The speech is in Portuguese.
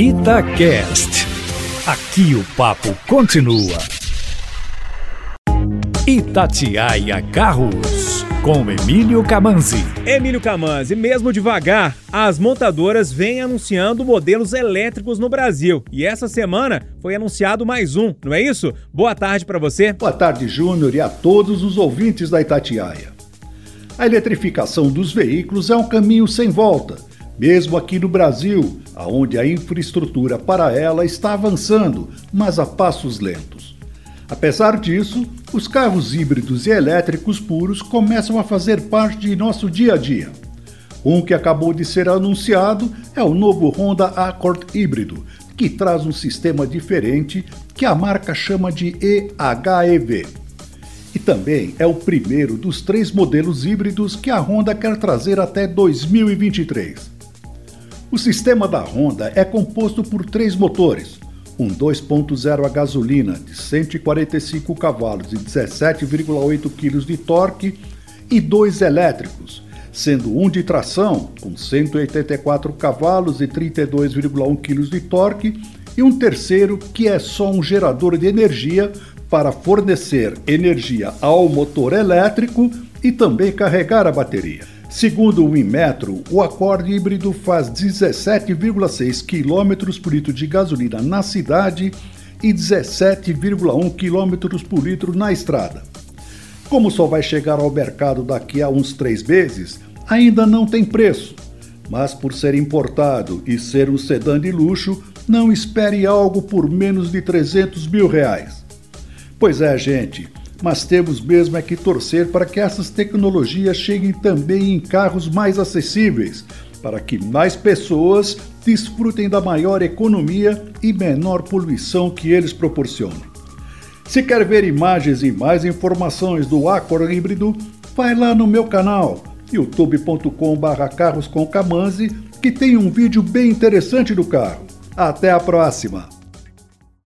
Itacast. Aqui o papo continua. Itatiaia Carros, com Emílio Camanzi. Emílio Camanzi, mesmo devagar, as montadoras vêm anunciando modelos elétricos no Brasil. E essa semana foi anunciado mais um, não é isso? Boa tarde para você. Boa tarde, Júnior, e a todos os ouvintes da Itatiaia. A eletrificação dos veículos é um caminho sem volta mesmo aqui no Brasil, aonde a infraestrutura para ela está avançando, mas a passos lentos. Apesar disso, os carros híbridos e elétricos puros começam a fazer parte de nosso dia a dia. Um que acabou de ser anunciado é o novo Honda Accord híbrido, que traz um sistema diferente que a marca chama de EHEV. E também é o primeiro dos três modelos híbridos que a Honda quer trazer até 2023. O sistema da Honda é composto por três motores: um 2.0 a gasolina de 145 cavalos e 17,8 kg de torque e dois elétricos, sendo um de tração com 184 cavalos e 32,1 kg de torque e um terceiro que é só um gerador de energia para fornecer energia ao motor elétrico e também carregar a bateria. Segundo o Inmetro, o acorde híbrido faz 17,6 km por litro de gasolina na cidade e 17,1 km por litro na estrada. Como só vai chegar ao mercado daqui a uns três meses, ainda não tem preço. Mas por ser importado e ser um sedã de luxo, não espere algo por menos de 300 mil reais. Pois é, gente, mas temos mesmo é que torcer para que essas tecnologias cheguem também em carros mais acessíveis, para que mais pessoas desfrutem da maior economia e menor poluição que eles proporcionam. Se quer ver imagens e mais informações do Accord híbrido, vai lá no meu canal youtube.com/carros com que tem um vídeo bem interessante do carro. Até a próxima!